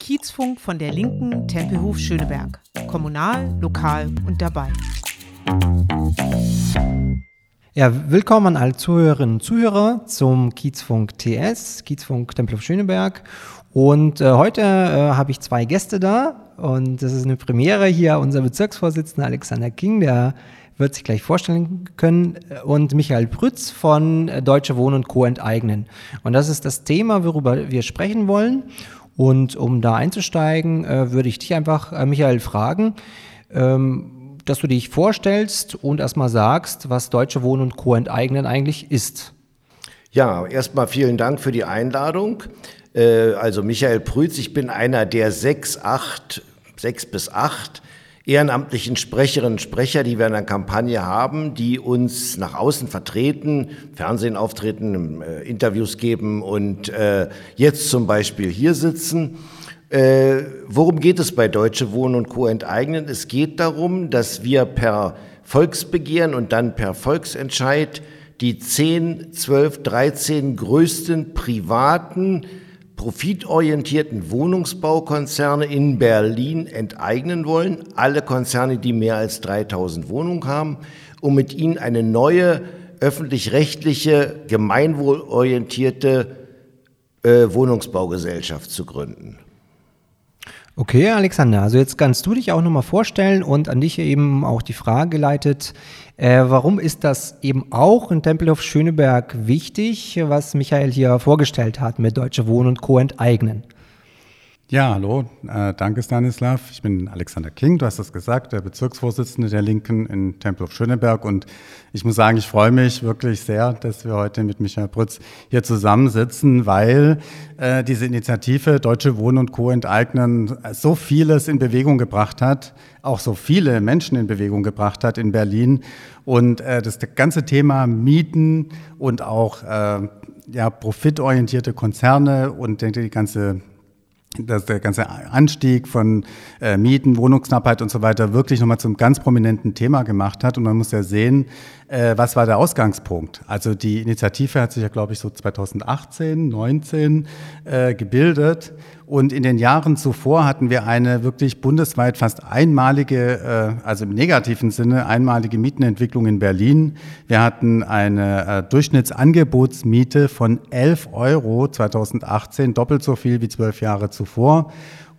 Kiezfunk von der Linken Tempelhof Schöneberg. Kommunal, lokal und dabei. Ja, willkommen an alle Zuhörerinnen und Zuhörer zum Kiezfunk TS, Kiezfunk Tempelhof Schöneberg. Und äh, heute äh, habe ich zwei Gäste da und das ist eine Premiere hier. Unser Bezirksvorsitzender Alexander King, der wird sich gleich vorstellen können, und Michael Prütz von Deutsche Wohnen und Co. enteignen. Und das ist das Thema, worüber wir sprechen wollen. Und um da einzusteigen, äh, würde ich dich einfach, äh, Michael, fragen, ähm, dass du dich vorstellst und erstmal sagst, was Deutsche Wohnen und Co. enteignen eigentlich ist. Ja, erstmal vielen Dank für die Einladung. Äh, also Michael Prütz, ich bin einer der sechs, acht, sechs bis acht ehrenamtlichen Sprecherinnen und Sprecher, die wir in der Kampagne haben, die uns nach außen vertreten, Fernsehen auftreten, äh, Interviews geben und äh, jetzt zum Beispiel hier sitzen. Äh, worum geht es bei Deutsche Wohnen und Co. enteignen? Es geht darum, dass wir per Volksbegehren und dann per Volksentscheid die 10, 12, 13 größten privaten profitorientierten Wohnungsbaukonzerne in Berlin enteignen wollen, alle Konzerne, die mehr als 3000 Wohnungen haben, um mit ihnen eine neue öffentlich-rechtliche, gemeinwohlorientierte äh, Wohnungsbaugesellschaft zu gründen. Okay, Alexander, also jetzt kannst du dich auch nochmal vorstellen und an dich eben auch die Frage geleitet, äh, warum ist das eben auch in Tempelhof Schöneberg wichtig, was Michael hier vorgestellt hat mit Deutsche Wohnen und Co. enteignen? Ja, hallo, äh, danke Stanislav. Ich bin Alexander King, du hast das gesagt, der Bezirksvorsitzende der Linken in Tempelhof Schöneberg. Und ich muss sagen, ich freue mich wirklich sehr, dass wir heute mit Michael Brütz hier zusammensitzen, weil äh, diese Initiative Deutsche Wohnen und Co. enteignen so vieles in Bewegung gebracht hat, auch so viele Menschen in Bewegung gebracht hat in Berlin. Und äh, das ganze Thema Mieten und auch äh, ja, profitorientierte Konzerne und die ganze dass der ganze Anstieg von äh, Mieten, Wohnungsknappheit und so weiter wirklich nochmal zum ganz prominenten Thema gemacht hat. Und man muss ja sehen, äh, was war der Ausgangspunkt? Also die Initiative hat sich ja, glaube ich, so 2018, 19 äh, gebildet. Und in den Jahren zuvor hatten wir eine wirklich bundesweit fast einmalige, äh, also im negativen Sinne einmalige Mietenentwicklung in Berlin. Wir hatten eine äh, Durchschnittsangebotsmiete von 11 Euro 2018, doppelt so viel wie zwölf Jahre zuvor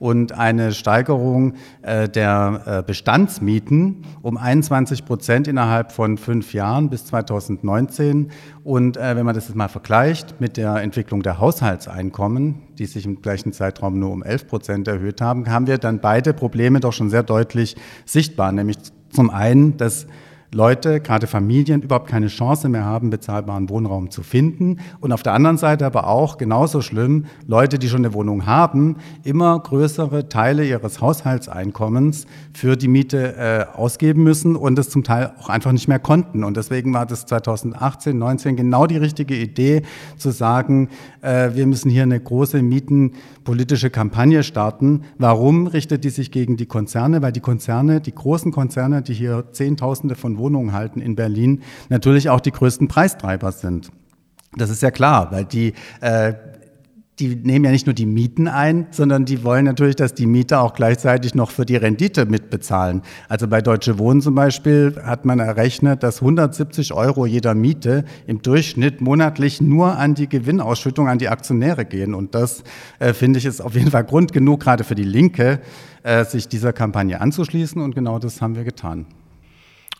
und eine Steigerung äh, der äh, Bestandsmieten um 21 Prozent innerhalb von fünf Jahren bis 2019. Und äh, wenn man das jetzt mal vergleicht mit der Entwicklung der Haushaltseinkommen, die sich im gleichen Zeitraum nur um 11 Prozent erhöht haben, haben wir dann beide Probleme doch schon sehr deutlich sichtbar. Nämlich zum einen, dass Leute, gerade Familien, überhaupt keine Chance mehr haben, bezahlbaren Wohnraum zu finden. Und auf der anderen Seite aber auch genauso schlimm, Leute, die schon eine Wohnung haben, immer größere Teile ihres Haushaltseinkommens für die Miete äh, ausgeben müssen und das zum Teil auch einfach nicht mehr konnten. Und deswegen war das 2018, 19 genau die richtige Idee, zu sagen, äh, wir müssen hier eine große mietenpolitische Kampagne starten. Warum richtet die sich gegen die Konzerne? Weil die Konzerne, die großen Konzerne, die hier Zehntausende von Wohnungen halten in Berlin, natürlich auch die größten Preistreiber sind. Das ist ja klar, weil die äh, die nehmen ja nicht nur die Mieten ein, sondern die wollen natürlich, dass die Mieter auch gleichzeitig noch für die Rendite mitbezahlen. Also bei Deutsche Wohnen zum Beispiel hat man errechnet, dass 170 Euro jeder Miete im Durchschnitt monatlich nur an die Gewinnausschüttung an die Aktionäre gehen. Und das, äh, finde ich, ist auf jeden Fall Grund genug, gerade für die Linke, äh, sich dieser Kampagne anzuschließen. Und genau das haben wir getan.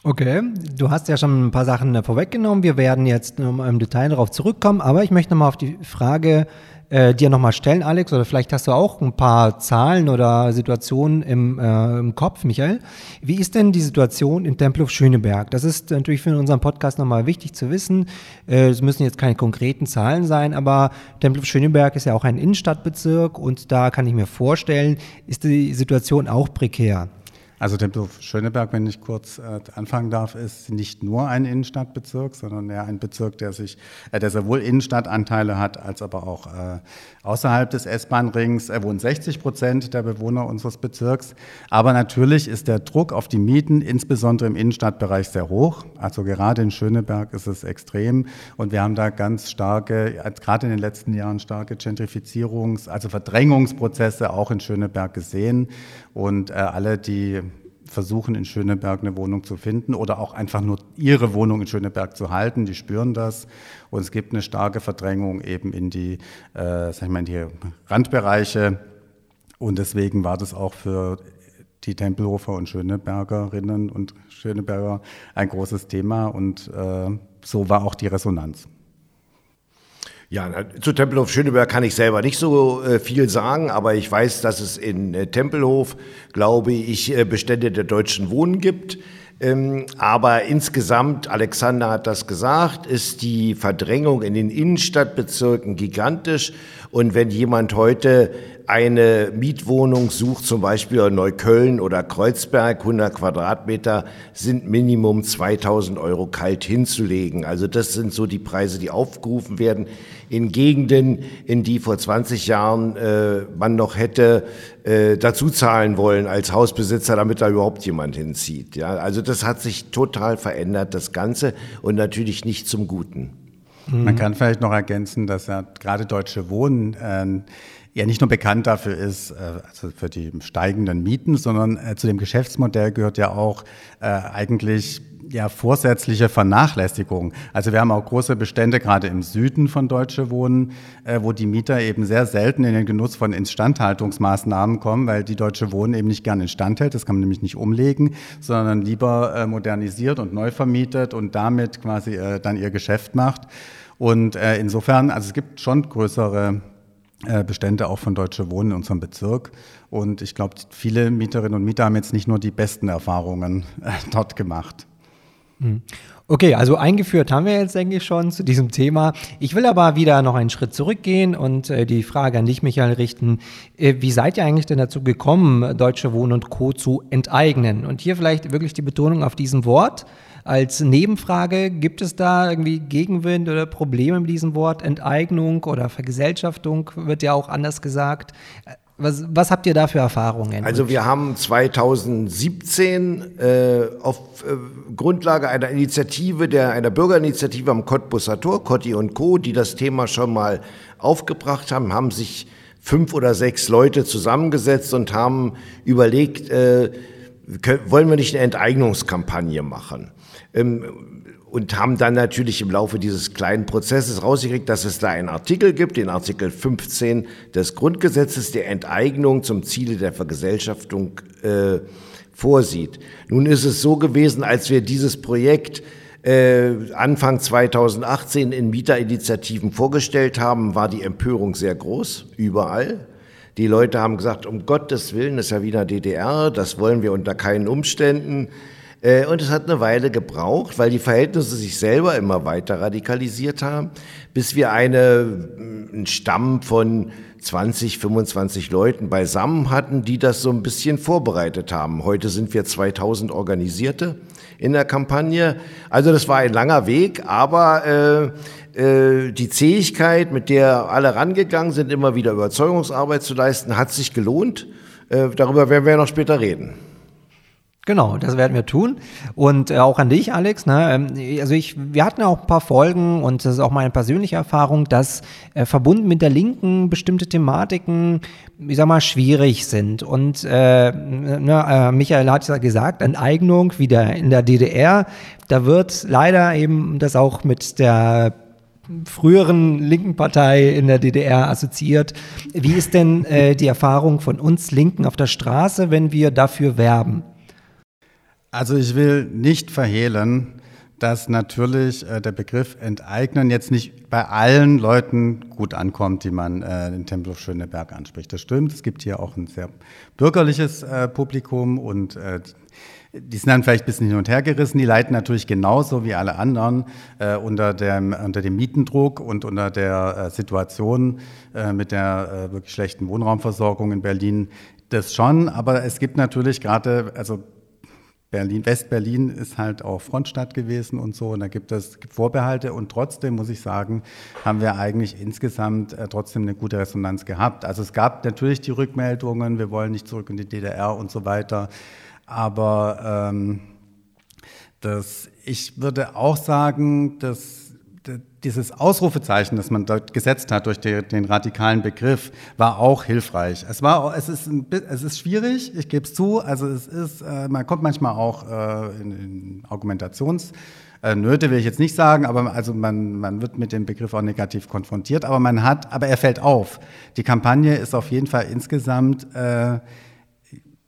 Okay, du hast ja schon ein paar Sachen äh, vorweggenommen. Wir werden jetzt im Detail darauf zurückkommen, aber ich möchte nochmal auf die Frage äh, dir nochmal stellen, Alex, oder vielleicht hast du auch ein paar Zahlen oder Situationen im, äh, im Kopf, Michael. Wie ist denn die Situation in Tempelhof Schöneberg? Das ist natürlich für unseren Podcast nochmal wichtig zu wissen. Äh, es müssen jetzt keine konkreten Zahlen sein, aber Tempelhof Schöneberg ist ja auch ein Innenstadtbezirk und da kann ich mir vorstellen, ist die Situation auch prekär. Also Tempelhof Schöneberg, wenn ich kurz äh, anfangen darf, ist nicht nur ein Innenstadtbezirk, sondern eher ein Bezirk, der sich, äh, der sowohl Innenstadtanteile hat, als aber auch äh, außerhalb des S-Bahn-Rings. Er wohnen 60 Prozent der Bewohner unseres Bezirks. Aber natürlich ist der Druck auf die Mieten, insbesondere im Innenstadtbereich, sehr hoch. Also gerade in Schöneberg ist es extrem. Und wir haben da ganz starke, gerade in den letzten Jahren starke Gentrifizierungs-, also Verdrängungsprozesse auch in Schöneberg gesehen. Und äh, alle, die versuchen, in Schöneberg eine Wohnung zu finden oder auch einfach nur ihre Wohnung in Schöneberg zu halten. Die spüren das. Und es gibt eine starke Verdrängung eben in die, äh, sag ich mal, in die Randbereiche. Und deswegen war das auch für die Tempelhofer und Schönebergerinnen und Schöneberger ein großes Thema. Und äh, so war auch die Resonanz. Ja, zu Tempelhof Schöneberg kann ich selber nicht so äh, viel sagen, aber ich weiß, dass es in äh, Tempelhof, glaube ich, äh, Bestände der deutschen Wohnen gibt. Ähm, aber insgesamt, Alexander hat das gesagt, ist die Verdrängung in den Innenstadtbezirken gigantisch. Und wenn jemand heute eine Mietwohnung sucht, zum Beispiel in Neukölln oder Kreuzberg, 100 Quadratmeter, sind Minimum 2000 Euro kalt hinzulegen. Also das sind so die Preise, die aufgerufen werden in Gegenden, in die vor 20 Jahren äh, man noch hätte äh, dazu zahlen wollen als Hausbesitzer, damit da überhaupt jemand hinzieht. Ja, also das hat sich total verändert, das Ganze, und natürlich nicht zum Guten. Man kann vielleicht noch ergänzen, dass ja gerade Deutsche Wohnen äh, ja nicht nur bekannt dafür ist, äh, also für die steigenden Mieten, sondern äh, zu dem Geschäftsmodell gehört ja auch äh, eigentlich ja, vorsätzliche Vernachlässigung. Also wir haben auch große Bestände, gerade im Süden von Deutsche Wohnen, wo die Mieter eben sehr selten in den Genuss von Instandhaltungsmaßnahmen kommen, weil die Deutsche Wohnen eben nicht gerne instand hält. Das kann man nämlich nicht umlegen, sondern lieber modernisiert und neu vermietet und damit quasi dann ihr Geschäft macht. Und insofern, also es gibt schon größere äh, Bestände auch von Deutsche Wohnen in unserem Bezirk. Und ich glaube, viele Mieterinnen und Mieter haben jetzt nicht nur die besten Erfahrungen äh, dort gemacht. Hm. Okay, also eingeführt haben wir jetzt, denke ich, schon zu diesem Thema. Ich will aber wieder noch einen Schritt zurückgehen und äh, die Frage an dich, Michael, richten. Äh, wie seid ihr eigentlich denn dazu gekommen, Deutsche Wohnen und Co. zu enteignen? Und hier vielleicht wirklich die Betonung auf diesem Wort. Als Nebenfrage, gibt es da irgendwie Gegenwind oder Probleme mit diesem Wort? Enteignung oder Vergesellschaftung wird ja auch anders gesagt. Was, was, habt ihr da für Erfahrungen? Also wir haben 2017 äh, auf äh, Grundlage einer Initiative, der, einer Bürgerinitiative am Cottbusser Tor, Cotti und Co., die das Thema schon mal aufgebracht haben, haben sich fünf oder sechs Leute zusammengesetzt und haben überlegt, äh, können, wollen wir nicht eine Enteignungskampagne machen? Ähm, und haben dann natürlich im Laufe dieses kleinen Prozesses rausgekriegt, dass es da einen Artikel gibt, den Artikel 15 des Grundgesetzes, der Enteignung zum Ziele der Vergesellschaftung äh, vorsieht. Nun ist es so gewesen, als wir dieses Projekt äh, Anfang 2018 in Mieterinitiativen vorgestellt haben, war die Empörung sehr groß, überall. Die Leute haben gesagt, um Gottes Willen, das ist ja wieder DDR, das wollen wir unter keinen Umständen. Äh, und es hat eine Weile gebraucht, weil die Verhältnisse sich selber immer weiter radikalisiert haben, bis wir eine, mm, einen Stamm von 20, 25 Leuten beisammen hatten, die das so ein bisschen vorbereitet haben. Heute sind wir 2000 Organisierte in der Kampagne. Also das war ein langer Weg, aber äh, äh, die Zähigkeit, mit der alle rangegangen sind, immer wieder Überzeugungsarbeit zu leisten, hat sich gelohnt. Äh, darüber werden wir noch später reden. Genau, das werden wir tun. Und äh, auch an dich, Alex. Ne? Ähm, also ich, wir hatten auch ein paar Folgen und das ist auch meine persönliche Erfahrung, dass äh, verbunden mit der Linken bestimmte Thematiken, ich sag mal, schwierig sind. Und äh, ne, äh, Michael hat ja gesagt, Enteignung wieder in der DDR. Da wird leider eben das auch mit der früheren linken Partei in der DDR assoziiert. Wie ist denn äh, die Erfahrung von uns Linken auf der Straße, wenn wir dafür werben? Also ich will nicht verhehlen, dass natürlich äh, der Begriff enteignen jetzt nicht bei allen Leuten gut ankommt, die man äh, in Tempelhof Schöneberg anspricht. Das stimmt. Es gibt hier auch ein sehr bürgerliches äh, Publikum und äh, die sind dann vielleicht ein bisschen hin und her gerissen. Die leiden natürlich genauso wie alle anderen äh, unter, dem, unter dem Mietendruck und unter der äh, Situation äh, mit der äh, wirklich schlechten Wohnraumversorgung in Berlin Das schon, aber es gibt natürlich gerade, also Berlin, West-Berlin ist halt auch Frontstadt gewesen und so, und da gibt es Vorbehalte. Und trotzdem muss ich sagen, haben wir eigentlich insgesamt äh, trotzdem eine gute Resonanz gehabt. Also es gab natürlich die Rückmeldungen, wir wollen nicht zurück in die DDR und so weiter, aber ähm, das, ich würde auch sagen, dass dieses Ausrufezeichen, das man dort gesetzt hat durch die, den radikalen Begriff, war auch hilfreich. Es war, es ist, ein, es ist schwierig, ich gebe es zu. Also es ist, äh, man kommt manchmal auch äh, in, in Argumentations äh, will ich jetzt nicht sagen, aber also man, man wird mit dem Begriff auch negativ konfrontiert, aber man hat, aber er fällt auf. Die Kampagne ist auf jeden Fall insgesamt äh,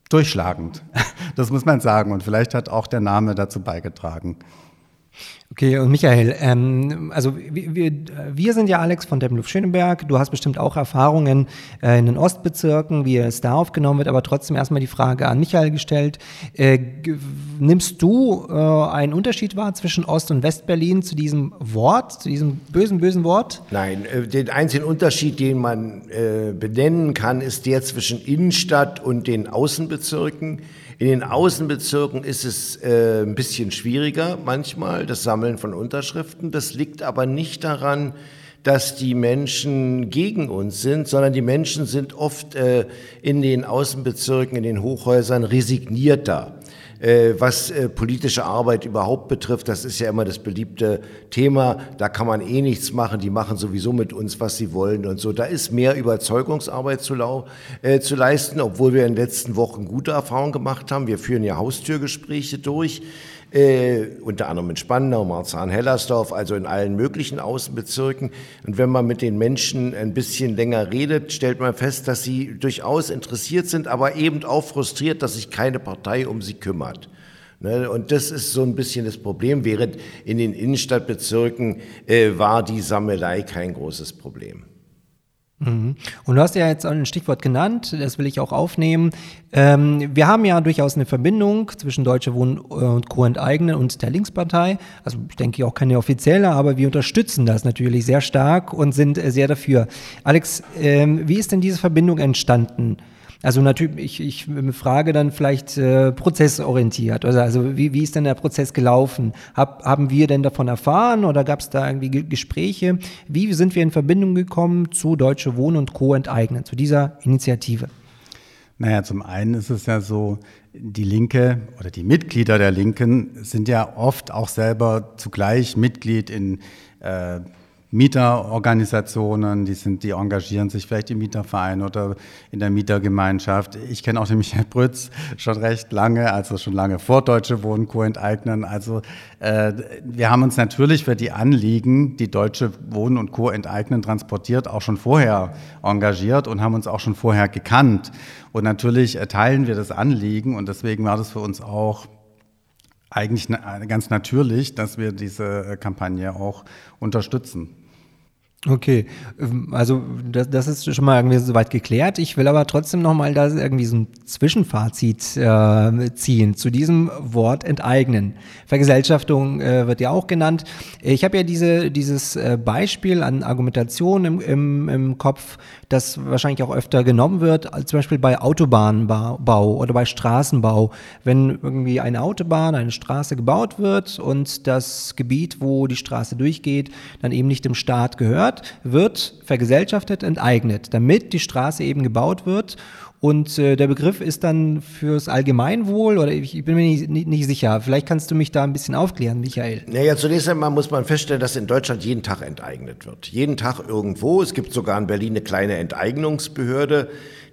durchschlagend. Das muss man sagen. Und vielleicht hat auch der Name dazu beigetragen. Okay, und Michael, ähm, also wir, wir sind ja Alex von Tempelhof Schöneberg. Du hast bestimmt auch Erfahrungen äh, in den Ostbezirken, wie es da aufgenommen wird, aber trotzdem erstmal die Frage an Michael gestellt. Äh, nimmst du äh, einen Unterschied wahr zwischen Ost- und Westberlin zu diesem Wort, zu diesem bösen, bösen Wort? Nein, äh, den einzigen Unterschied, den man äh, benennen kann, ist der zwischen Innenstadt und den Außenbezirken. In den Außenbezirken ist es äh, ein bisschen schwieriger manchmal, das Sammeln von Unterschriften. Das liegt aber nicht daran, dass die Menschen gegen uns sind, sondern die Menschen sind oft äh, in den Außenbezirken, in den Hochhäusern resignierter. Äh, was äh, politische Arbeit überhaupt betrifft, das ist ja immer das beliebte Thema. Da kann man eh nichts machen. Die machen sowieso mit uns, was sie wollen und so. Da ist mehr Überzeugungsarbeit zu, äh, zu leisten, obwohl wir in den letzten Wochen gute Erfahrungen gemacht haben. Wir führen ja Haustürgespräche durch äh, unter anderem in Spandau, Marzahn-Hellersdorf, also in allen möglichen Außenbezirken. Und wenn man mit den Menschen ein bisschen länger redet, stellt man fest, dass sie durchaus interessiert sind, aber eben auch frustriert, dass sich keine Partei um sie kümmert. Ne, und das ist so ein bisschen das Problem, während in den Innenstadtbezirken äh, war die Sammelei kein großes Problem. Mhm. Und du hast ja jetzt ein Stichwort genannt, das will ich auch aufnehmen. Ähm, wir haben ja durchaus eine Verbindung zwischen Deutsche Wohnen und Co. enteignen und der Linkspartei. Also ich denke auch keine offizielle, aber wir unterstützen das natürlich sehr stark und sind sehr dafür. Alex, ähm, wie ist denn diese Verbindung entstanden? Also natürlich, ich, ich frage dann vielleicht äh, prozessorientiert. Also, also wie, wie ist denn der Prozess gelaufen? Hab, haben wir denn davon erfahren oder gab es da irgendwie G Gespräche? Wie sind wir in Verbindung gekommen zu Deutsche Wohnen und Co. enteignen, zu dieser Initiative? Naja, zum einen ist es ja so, die Linke oder die Mitglieder der Linken sind ja oft auch selber zugleich Mitglied in äh, Mieterorganisationen, die sind, die engagieren sich vielleicht im Mieterverein oder in der Mietergemeinschaft. Ich kenne auch den Michael Brütz schon recht lange, also schon lange vor Deutsche Wohnen Co. enteignen. Also äh, wir haben uns natürlich für die Anliegen, die Deutsche Wohnen und Co. enteignen transportiert, auch schon vorher engagiert und haben uns auch schon vorher gekannt. Und natürlich teilen wir das Anliegen und deswegen war das für uns auch eigentlich ganz natürlich, dass wir diese Kampagne auch unterstützen. Okay, ähm, also das, das ist schon mal irgendwie soweit geklärt. Ich will aber trotzdem noch mal da irgendwie so ein Zwischenfazit äh, ziehen zu diesem Wort enteignen. Vergesellschaftung äh, wird ja auch genannt. Ich habe ja diese, dieses äh, Beispiel an Argumentation im, im, im Kopf, das wahrscheinlich auch öfter genommen wird, zum Beispiel bei Autobahnbau oder bei Straßenbau. Wenn irgendwie eine Autobahn, eine Straße gebaut wird und das Gebiet, wo die Straße durchgeht, dann eben nicht dem Staat gehört, wird vergesellschaftet, enteignet, damit die Straße eben gebaut wird und äh, der Begriff ist dann fürs Allgemeinwohl oder ich, ich bin mir nicht, nicht, nicht, sicher. Vielleicht kannst du mich da ein bisschen aufklären, Michael. Naja, zunächst einmal muss man feststellen, dass in Deutschland jeden Tag enteignet wird. Jeden Tag irgendwo. Es gibt sogar in Berlin eine kleine Enteignungsbehörde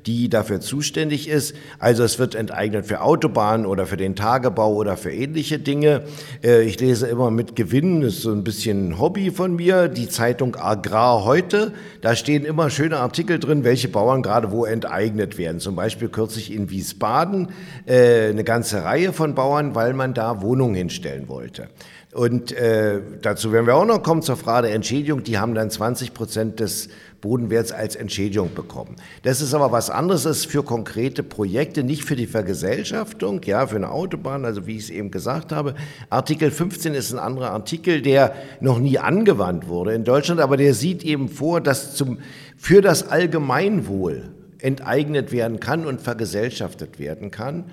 die dafür zuständig ist. Also es wird enteignet für Autobahnen oder für den Tagebau oder für ähnliche Dinge. Äh, ich lese immer mit Gewinn, ist so ein bisschen ein Hobby von mir, die Zeitung Agrar heute. Da stehen immer schöne Artikel drin, welche Bauern gerade wo enteignet werden. Zum Beispiel kürzlich in Wiesbaden äh, eine ganze Reihe von Bauern, weil man da Wohnungen hinstellen wollte. Und äh, dazu werden wir auch noch kommen zur Frage der Entschädigung. Die haben dann 20 Prozent des Bodenwerts als Entschädigung bekommen. Das ist aber was anderes, das ist für konkrete Projekte, nicht für die Vergesellschaftung, ja, für eine Autobahn, also wie ich es eben gesagt habe. Artikel 15 ist ein anderer Artikel, der noch nie angewandt wurde in Deutschland, aber der sieht eben vor, dass zum, für das Allgemeinwohl enteignet werden kann und vergesellschaftet werden kann.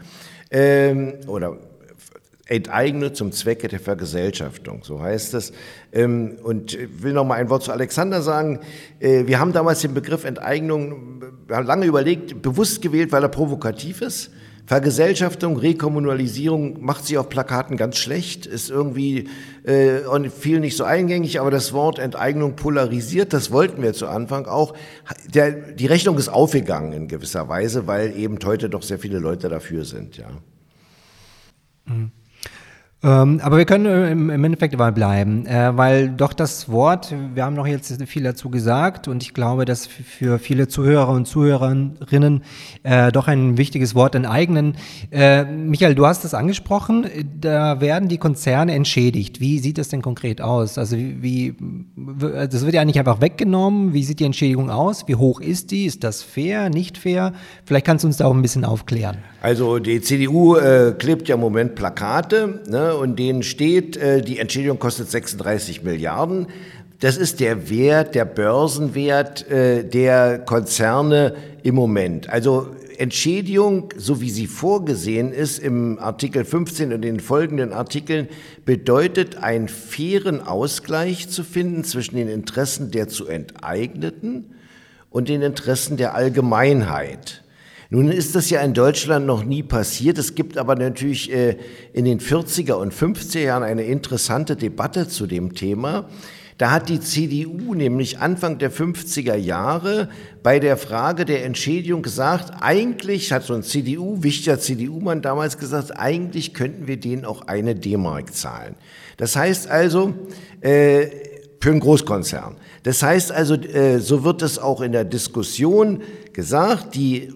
Ähm, oder enteignet zum Zwecke der Vergesellschaftung, so heißt es. Ähm, und ich will noch mal ein Wort zu Alexander sagen. Äh, wir haben damals den Begriff Enteignung lange überlegt, bewusst gewählt, weil er provokativ ist. Vergesellschaftung, Rekommunalisierung macht sich auf Plakaten ganz schlecht, ist irgendwie äh, viel nicht so eingängig, aber das Wort Enteignung polarisiert, das wollten wir zu Anfang auch. Der, die Rechnung ist aufgegangen in gewisser Weise, weil eben heute doch sehr viele Leute dafür sind, ja. Mhm. Ähm, aber wir können äh, im, im, Endeffekt dabei bleiben, äh, weil doch das Wort, wir haben noch jetzt viel dazu gesagt und ich glaube, dass für viele Zuhörer und Zuhörerinnen äh, doch ein wichtiges Wort enteignen. Äh, Michael, du hast es angesprochen, da werden die Konzerne entschädigt. Wie sieht das denn konkret aus? Also wie, wie das wird ja nicht einfach weggenommen. Wie sieht die Entschädigung aus? Wie hoch ist die? Ist das fair, nicht fair? Vielleicht kannst du uns da auch ein bisschen aufklären. Also die CDU äh, klebt ja im Moment Plakate ne, und denen steht, äh, die Entschädigung kostet 36 Milliarden. Das ist der Wert, der Börsenwert äh, der Konzerne im Moment. Also Entschädigung, so wie sie vorgesehen ist im Artikel 15 und den folgenden Artikeln, bedeutet einen fairen Ausgleich zu finden zwischen den Interessen der zu enteigneten und den Interessen der Allgemeinheit. Nun ist das ja in Deutschland noch nie passiert. Es gibt aber natürlich äh, in den 40er und 50er Jahren eine interessante Debatte zu dem Thema. Da hat die CDU nämlich Anfang der 50er Jahre bei der Frage der Entschädigung gesagt, eigentlich hat so ein CDU, wichtiger CDU-Mann damals gesagt, eigentlich könnten wir denen auch eine D-Mark zahlen. Das heißt also, äh, für einen Großkonzern. Das heißt also, äh, so wird es auch in der Diskussion gesagt, die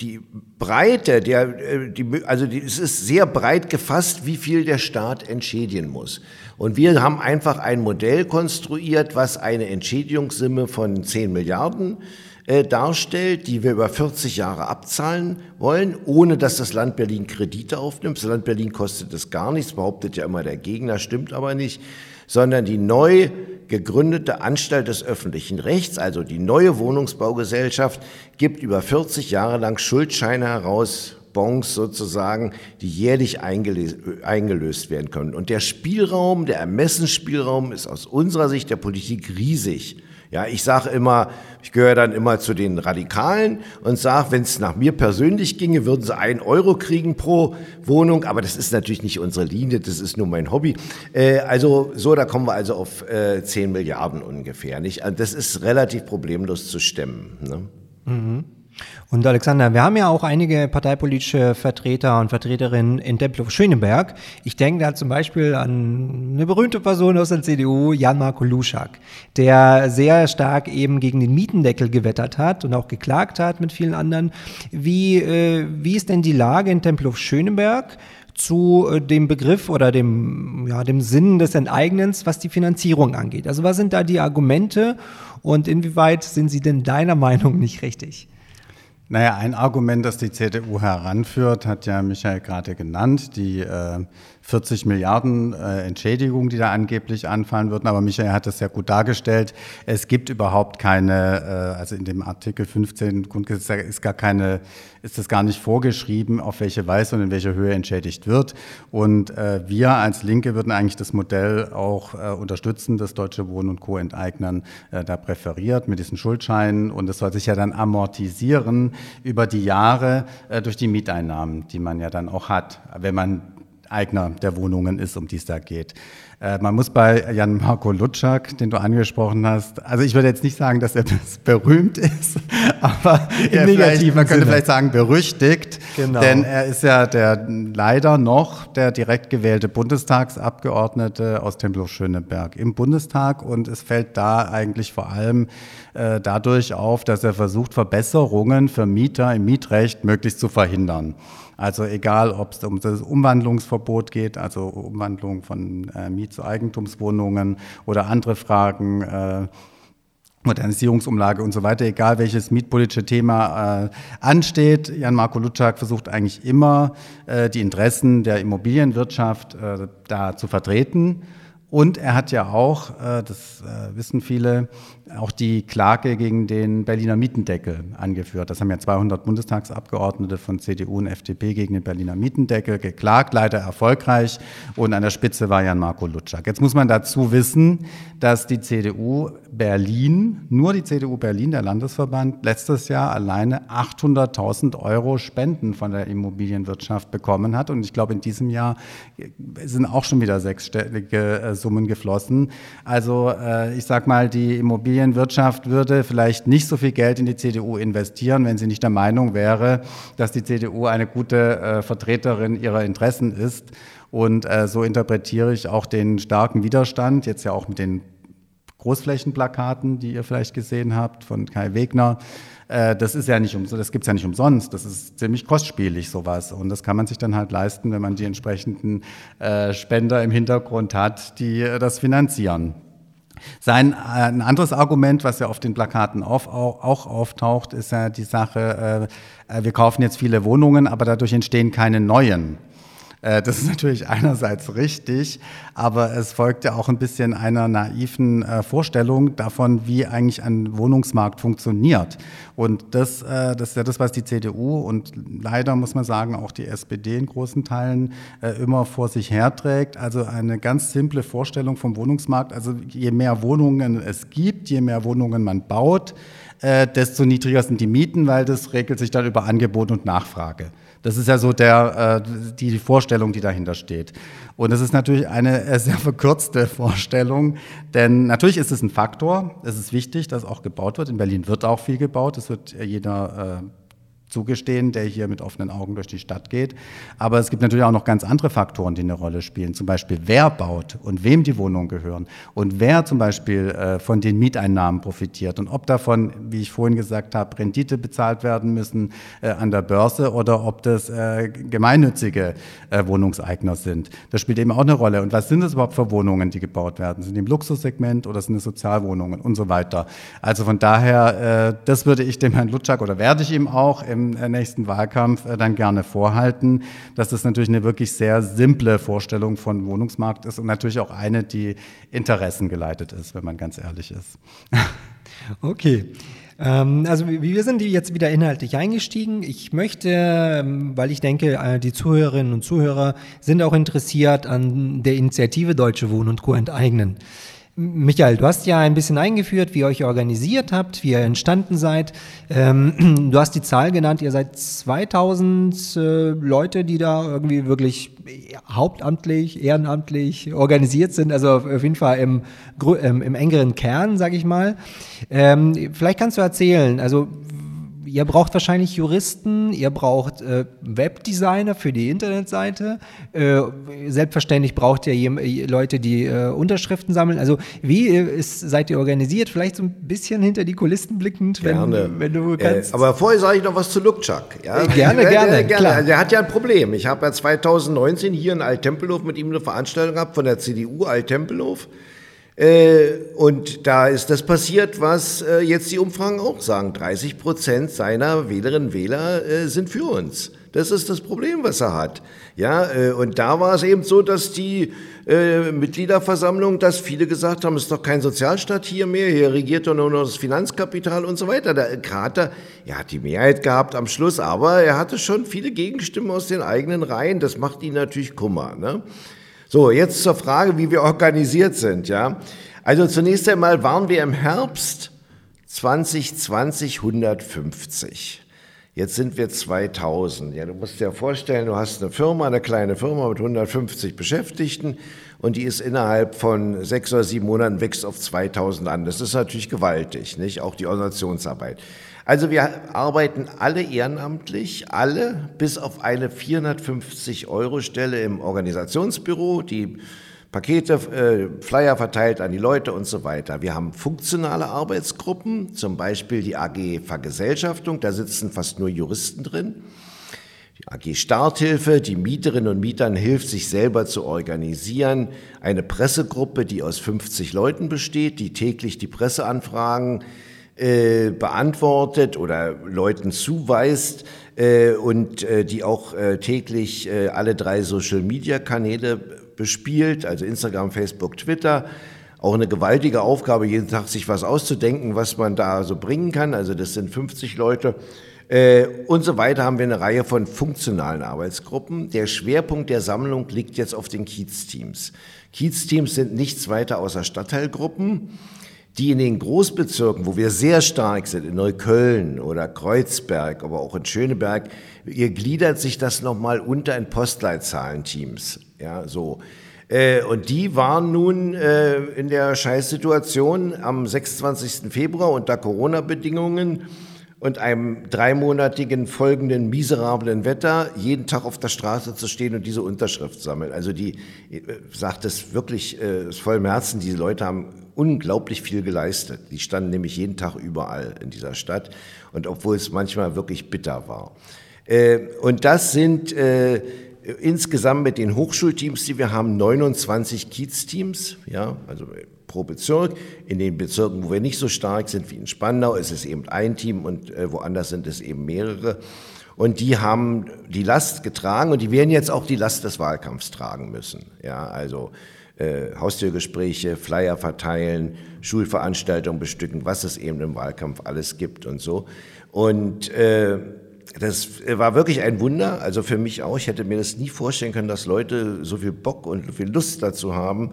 die Breite, der, äh, die, also die, es ist sehr breit gefasst, wie viel der Staat entschädigen muss. Und wir haben einfach ein Modell konstruiert, was eine Entschädigungssumme von 10 Milliarden äh, darstellt, die wir über 40 Jahre abzahlen wollen, ohne dass das Land Berlin Kredite aufnimmt. Das Land Berlin kostet das gar nichts, behauptet ja immer der Gegner, stimmt aber nicht, sondern die neu gegründete Anstalt des öffentlichen Rechts, also die neue Wohnungsbaugesellschaft, gibt über 40 Jahre lang Schuldscheine heraus, Bons sozusagen, die jährlich eingelöst werden können. Und der Spielraum, der Ermessensspielraum ist aus unserer Sicht der Politik riesig. Ja, ich sage immer, ich gehöre dann immer zu den Radikalen und sage, wenn es nach mir persönlich ginge, würden sie einen Euro kriegen pro Wohnung, aber das ist natürlich nicht unsere Linie, das ist nur mein Hobby. Äh, also so, da kommen wir also auf äh, 10 Milliarden ungefähr. Nicht? Also das ist relativ problemlos zu stemmen. Ne? Mhm. Und Alexander, wir haben ja auch einige parteipolitische Vertreter und Vertreterinnen in Tempelhof-Schöneberg. Ich denke da zum Beispiel an eine berühmte Person aus der CDU, Jan-Marco Luschak, der sehr stark eben gegen den Mietendeckel gewettert hat und auch geklagt hat mit vielen anderen. Wie, äh, wie ist denn die Lage in Tempelhof-Schöneberg? zu äh, dem Begriff oder dem, ja, dem Sinn des Enteignens, was die Finanzierung angeht. Also was sind da die Argumente und inwieweit sind sie denn deiner Meinung nicht richtig? Naja, ein Argument, das die CDU heranführt, hat ja Michael gerade genannt, die äh, 40 Milliarden äh, Entschädigung, die da angeblich anfallen würden. Aber Michael hat das ja gut dargestellt. Es gibt überhaupt keine, äh, also in dem Artikel 15 Grundgesetz ist gar keine, ist das gar nicht vorgeschrieben, auf welche Weise und in welcher Höhe entschädigt wird. Und äh, wir als Linke würden eigentlich das Modell auch äh, unterstützen, das Deutsche Wohnen und Co. Enteignern äh, da präferiert mit diesen Schuldscheinen. Und das soll sich ja dann amortisieren über die Jahre äh, durch die Mieteinnahmen, die man ja dann auch hat, wenn man Eigner der Wohnungen ist, um die es da geht. Äh, man muss bei Jan-Marco Lutschak, den du angesprochen hast, also ich würde jetzt nicht sagen, dass er berühmt ist, aber im negativen man könnte Sinne. vielleicht sagen berüchtigt, genau. denn er ist ja der leider noch der direkt gewählte Bundestagsabgeordnete aus Tempelhof-Schöneberg im Bundestag und es fällt da eigentlich vor allem äh, dadurch auf, dass er versucht, Verbesserungen für Mieter im Mietrecht möglichst zu verhindern. Also egal, ob es um das Umwandlungsverbot geht, also Umwandlung von äh, Miet- zu Eigentumswohnungen oder andere Fragen, äh, Modernisierungsumlage und so weiter, egal welches mietpolitische Thema äh, ansteht. Jan-Marco Lutschak versucht eigentlich immer, äh, die Interessen der Immobilienwirtschaft äh, da zu vertreten Und er hat ja auch, äh, das äh, wissen viele, auch die Klage gegen den Berliner Mietendeckel angeführt. Das haben ja 200 Bundestagsabgeordnete von CDU und FDP gegen den Berliner Mietendeckel geklagt, leider erfolgreich. Und an der Spitze war Jan Marco Lutschak. Jetzt muss man dazu wissen, dass die CDU Berlin, nur die CDU Berlin, der Landesverband, letztes Jahr alleine 800.000 Euro Spenden von der Immobilienwirtschaft bekommen hat. Und ich glaube, in diesem Jahr sind auch schon wieder sechsstellige äh, Summen geflossen. Also äh, ich sage mal, die Immobilienwirtschaft würde vielleicht nicht so viel Geld in die CDU investieren, wenn sie nicht der Meinung wäre, dass die CDU eine gute äh, Vertreterin ihrer Interessen ist. Und äh, so interpretiere ich auch den starken Widerstand, jetzt ja auch mit den Großflächenplakaten, die ihr vielleicht gesehen habt von Kai Wegner. Äh, das ist ja nicht um, das gibt's ja nicht umsonst. Das ist ziemlich kostspielig sowas und das kann man sich dann halt leisten, wenn man die entsprechenden äh, Spender im Hintergrund hat, die äh, das finanzieren. Sein, ein anderes Argument, was ja auf den Plakaten auf, auch auftaucht, ist ja die Sache, wir kaufen jetzt viele Wohnungen, aber dadurch entstehen keine neuen. Äh, das ist natürlich einerseits richtig, aber es folgt ja auch ein bisschen einer naiven äh, Vorstellung davon, wie eigentlich ein Wohnungsmarkt funktioniert. Und das, äh, das ist ja das, was die CDU und leider muss man sagen auch die SPD in großen Teilen immer vor sich herträgt. Also eine ganz simple Vorstellung vom Wohnungsmarkt. Also je mehr Wohnungen es gibt, je mehr Wohnungen man baut, desto niedriger sind die Mieten, weil das regelt sich dann über Angebot und Nachfrage. Das ist ja so der, äh, die Vorstellung, die dahinter steht. Und es ist natürlich eine äh, sehr verkürzte Vorstellung, denn natürlich ist es ein Faktor. Es ist wichtig, dass auch gebaut wird. In Berlin wird auch viel gebaut. Es wird jeder äh, zugestehen, der hier mit offenen Augen durch die Stadt geht. Aber es gibt natürlich auch noch ganz andere Faktoren, die eine Rolle spielen. Zum Beispiel, wer baut und wem die Wohnungen gehören und wer zum Beispiel äh, von den Mieteinnahmen profitiert und ob davon, wie ich vorhin gesagt habe, Rendite bezahlt werden müssen äh, an der Börse oder ob das äh, gemeinnützige äh, Wohnungseigner sind. Das spielt eben auch eine Rolle. Und was sind das überhaupt für Wohnungen, die gebaut werden? Sind die im Luxussegment oder sind es Sozialwohnungen und so weiter? Also von daher, äh, das würde ich dem Herrn Lutschak oder werde ich ihm auch im im nächsten Wahlkampf äh, dann gerne vorhalten, dass das natürlich eine wirklich sehr simple Vorstellung von Wohnungsmarkt ist und natürlich auch eine, die interessengeleitet ist, wenn man ganz ehrlich ist. Okay. Ähm, also wir sind jetzt wieder inhaltlich eingestiegen. Ich möchte, ähm, weil ich denke, äh, die Zuhörerinnen und Zuhörer sind auch interessiert an der Initiative Deutsche Wohnen und Co. enteignen. Michael, du hast ja ein bisschen eingeführt, wie ihr euch organisiert habt, wie ihr entstanden seid. Ähm, du hast die Zahl genannt, ihr seid 2000 äh, Leute, die da irgendwie wirklich hauptamtlich, ehrenamtlich organisiert sind, also auf jeden Fall im, im, engeren Kern, sag ich mal. Ähm, vielleicht kannst du erzählen, also ihr braucht wahrscheinlich Juristen, ihr braucht äh, Webdesigner für die Internetseite. Äh, selbstverständlich braucht ihr Leute, die äh, Unterschriften sammeln. Also wie äh, ist, seid ihr organisiert? Vielleicht so ein bisschen hinter die Kulissen blickend, gerne. wenn, wenn du äh, kannst. aber vorher sage ich noch was zu Lukczak. Ja? Äh, gerne, gerne, gerne. Klar. Der hat ja ein Problem. Ich habe ja 2019 hier in Alttempelhof mit ihm eine Veranstaltung gehabt von der CDU Alttempelhof. Äh, und da ist das passiert, was äh, jetzt die Umfragen auch sagen. 30 Prozent seiner Wählerinnen und Wähler äh, sind für uns. Das ist das Problem, was er hat. Ja, und da war es eben so, dass die Mitgliederversammlung, dass viele gesagt haben, es ist doch kein Sozialstaat hier mehr, hier regiert doch nur noch das Finanzkapital und so weiter. Der Krater, er hat die Mehrheit gehabt am Schluss, aber er hatte schon viele Gegenstimmen aus den eigenen Reihen. Das macht ihn natürlich Kummer. Ne? So, jetzt zur Frage, wie wir organisiert sind. Ja, also zunächst einmal waren wir im Herbst 2020 150. Jetzt sind wir 2000. Ja, du musst dir vorstellen, du hast eine Firma, eine kleine Firma mit 150 Beschäftigten und die ist innerhalb von sechs oder sieben Monaten wächst auf 2000 an. Das ist natürlich gewaltig, nicht? Auch die Organisationsarbeit. Also wir arbeiten alle ehrenamtlich, alle bis auf eine 450 Euro Stelle im Organisationsbüro, die Pakete, äh, Flyer verteilt an die Leute und so weiter. Wir haben funktionale Arbeitsgruppen, zum Beispiel die AG Vergesellschaftung, da sitzen fast nur Juristen drin. AG Starthilfe, die Mieterinnen und Mietern hilft, sich selber zu organisieren. Eine Pressegruppe, die aus 50 Leuten besteht, die täglich die Presseanfragen äh, beantwortet oder Leuten zuweist äh, und äh, die auch äh, täglich äh, alle drei Social-Media-Kanäle bespielt, also Instagram, Facebook, Twitter. Auch eine gewaltige Aufgabe, jeden Tag sich was auszudenken, was man da so bringen kann. Also das sind 50 Leute. Äh, und so weiter haben wir eine Reihe von funktionalen Arbeitsgruppen. Der Schwerpunkt der Sammlung liegt jetzt auf den Kiez-Teams. Kiez-Teams sind nichts weiter außer Stadtteilgruppen die in den Großbezirken, wo wir sehr stark sind, in Neukölln oder Kreuzberg, aber auch in Schöneberg, ihr gliedert sich das nochmal unter in Postleitzahlenteams. Ja, so. Äh, und die waren nun äh, in der Scheißsituation am 26. Februar unter Corona-Bedingungen und einem dreimonatigen folgenden miserablen Wetter jeden Tag auf der Straße zu stehen und diese Unterschrift sammeln. Also die äh, sagt es wirklich äh, voll im Herzen, diese Leute haben unglaublich viel geleistet. Die standen nämlich jeden Tag überall in dieser Stadt und obwohl es manchmal wirklich bitter war. Äh, und das sind äh, insgesamt mit den Hochschulteams, die wir haben, 29 Kiez-Teams, ja, also pro Bezirk. In den Bezirken, wo wir nicht so stark sind wie in Spandau, ist es eben ein Team und äh, woanders sind es eben mehrere. Und die haben die Last getragen und die werden jetzt auch die Last des Wahlkampfs tragen müssen. Ja, also äh, Haustürgespräche, Flyer verteilen, Schulveranstaltungen bestücken, was es eben im Wahlkampf alles gibt und so. Und äh, das war wirklich ein Wunder, also für mich auch. Ich hätte mir das nie vorstellen können, dass Leute so viel Bock und so viel Lust dazu haben,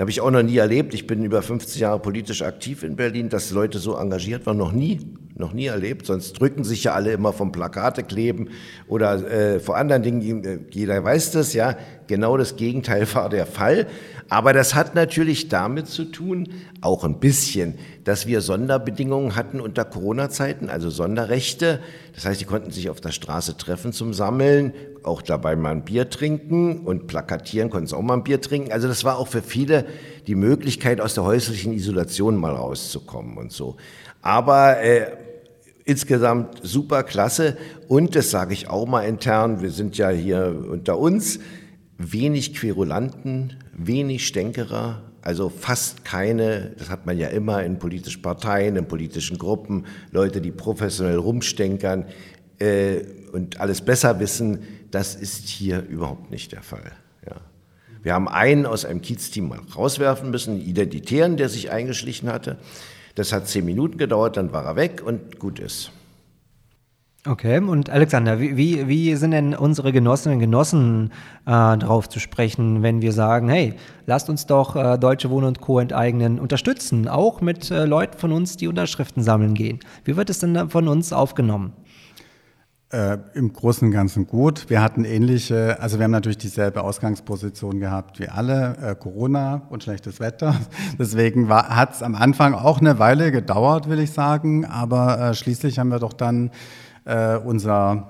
habe ich auch noch nie erlebt. Ich bin über 50 Jahre politisch aktiv in Berlin, dass Leute so engagiert waren, noch nie, noch nie erlebt. Sonst drücken sich ja alle immer vom Plakate kleben oder äh, vor anderen Dingen. Äh, jeder weiß das, ja. Genau das Gegenteil war der Fall. Aber das hat natürlich damit zu tun, auch ein bisschen, dass wir Sonderbedingungen hatten unter Corona-Zeiten, also Sonderrechte. Das heißt, die konnten sich auf der Straße treffen zum Sammeln, auch dabei mal ein Bier trinken und plakatieren konnten sie auch mal ein Bier trinken. Also das war auch für viele die Möglichkeit, aus der häuslichen Isolation mal rauszukommen und so. Aber äh, insgesamt super klasse und das sage ich auch mal intern, wir sind ja hier unter uns, wenig Querulanten, wenig Stänkerer, also fast keine, das hat man ja immer in politischen Parteien, in politischen Gruppen, Leute, die professionell rumstänkern äh, und alles besser wissen, das ist hier überhaupt nicht der Fall. Ja. Wir haben einen aus einem Kiez-Team rauswerfen müssen, einen Identitären, der sich eingeschlichen hatte. Das hat zehn Minuten gedauert, dann war er weg und gut ist. Okay, und Alexander, wie, wie, wie sind denn unsere Genossinnen und Genossen äh, darauf zu sprechen, wenn wir sagen, hey, lasst uns doch äh, Deutsche Wohnen und Co. enteignen, unterstützen, auch mit äh, Leuten von uns, die Unterschriften sammeln gehen. Wie wird es denn von uns aufgenommen? Äh, Im Großen und Ganzen gut. Wir hatten ähnliche, also wir haben natürlich dieselbe Ausgangsposition gehabt wie alle, äh, Corona und schlechtes Wetter. Deswegen hat es am Anfang auch eine Weile gedauert, will ich sagen, aber äh, schließlich haben wir doch dann äh, unser,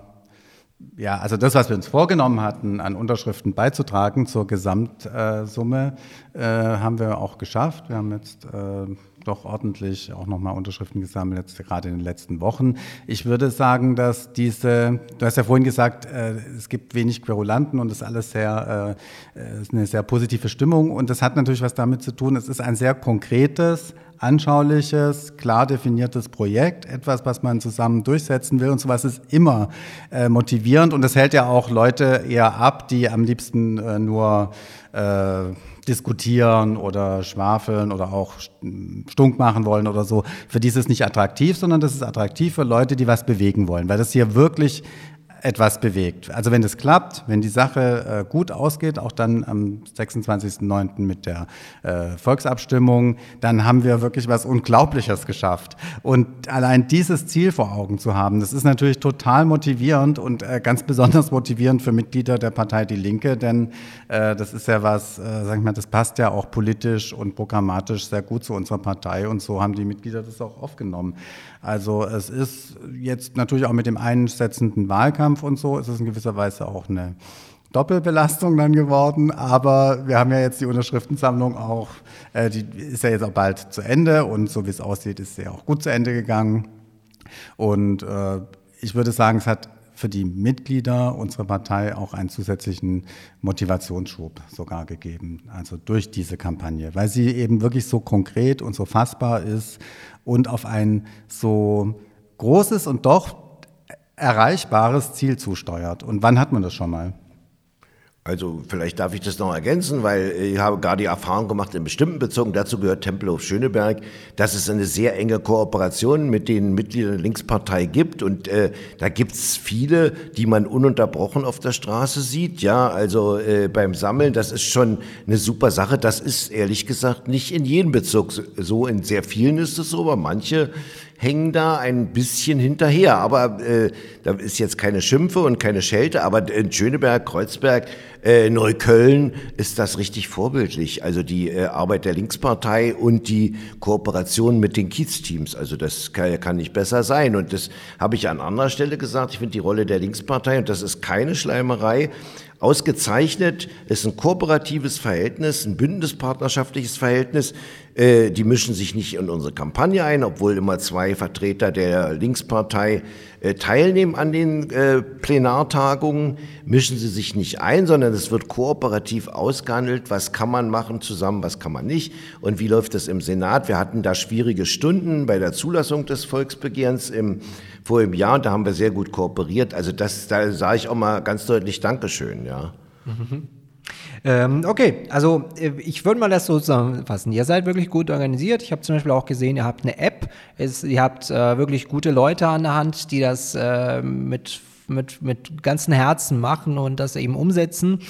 ja, also das, was wir uns vorgenommen hatten, an Unterschriften beizutragen zur Gesamtsumme, äh, haben wir auch geschafft. Wir haben jetzt äh, doch ordentlich auch nochmal Unterschriften gesammelt, jetzt gerade in den letzten Wochen. Ich würde sagen, dass diese, du hast ja vorhin gesagt, äh, es gibt wenig Querulanten und es ist alles sehr, äh, ist eine sehr positive Stimmung. Und das hat natürlich was damit zu tun, es ist ein sehr konkretes, anschauliches, klar definiertes Projekt, etwas, was man zusammen durchsetzen will. Und sowas ist immer äh, motivierend. Und das hält ja auch Leute eher ab, die am liebsten äh, nur äh, diskutieren oder schwafeln oder auch stunk machen wollen oder so. Für die ist es nicht attraktiv, sondern das ist attraktiv für Leute, die was bewegen wollen, weil das hier wirklich etwas bewegt. Also wenn das klappt, wenn die Sache äh, gut ausgeht, auch dann am 26.09. mit der äh, Volksabstimmung, dann haben wir wirklich was Unglaubliches geschafft. Und allein dieses Ziel vor Augen zu haben, das ist natürlich total motivierend und äh, ganz besonders motivierend für Mitglieder der Partei Die Linke, denn äh, das ist ja was, äh, sag ich mal, das passt ja auch politisch und programmatisch sehr gut zu unserer Partei und so haben die Mitglieder das auch aufgenommen. Also es ist jetzt natürlich auch mit dem einsetzenden Wahlkampf und so, ist es in gewisser Weise auch eine Doppelbelastung dann geworden, aber wir haben ja jetzt die Unterschriftensammlung auch, äh, die ist ja jetzt auch bald zu Ende und so wie es aussieht, ist sie auch gut zu Ende gegangen. Und äh, ich würde sagen, es hat für die Mitglieder unserer Partei auch einen zusätzlichen Motivationsschub sogar gegeben, also durch diese Kampagne, weil sie eben wirklich so konkret und so fassbar ist und auf ein so großes und doch erreichbares Ziel zusteuert. Und wann hat man das schon mal? Also vielleicht darf ich das noch ergänzen, weil ich habe gar die Erfahrung gemacht in bestimmten Bezirken, dazu gehört Tempelhof Schöneberg, dass es eine sehr enge Kooperation mit den Mitgliedern der Linkspartei gibt und äh, da gibt's viele, die man ununterbrochen auf der Straße sieht. Ja, also äh, beim Sammeln, das ist schon eine super Sache. Das ist ehrlich gesagt nicht in jedem Bezirk so, in sehr vielen ist es so, aber manche hängen da ein bisschen hinterher. Aber äh, da ist jetzt keine Schimpfe und keine Schelte, aber in Schöneberg, Kreuzberg, äh, Neukölln ist das richtig vorbildlich. Also die äh, Arbeit der Linkspartei und die Kooperation mit den Kiezteams. Also das kann, kann nicht besser sein. Und das habe ich an anderer Stelle gesagt. Ich finde die Rolle der Linkspartei, und das ist keine Schleimerei, Ausgezeichnet ist ein kooperatives Verhältnis, ein bündnispartnerschaftliches Verhältnis. Äh, die mischen sich nicht in unsere Kampagne ein, obwohl immer zwei Vertreter der Linkspartei äh, teilnehmen an den äh, Plenartagungen. Mischen sie sich nicht ein, sondern es wird kooperativ ausgehandelt, was kann man machen zusammen, was kann man nicht und wie läuft es im Senat. Wir hatten da schwierige Stunden bei der Zulassung des Volksbegehrens im vor einem Jahr und da haben wir sehr gut kooperiert. Also das, da sage ich auch mal ganz deutlich Dankeschön, ja. Mhm. Ähm, okay, also äh, ich würde mal das so zusammenfassen. Ihr seid wirklich gut organisiert. Ich habe zum Beispiel auch gesehen, ihr habt eine App. Es, ihr habt äh, wirklich gute Leute an der Hand, die das äh, mit, mit, mit ganzem Herzen machen und das eben umsetzen.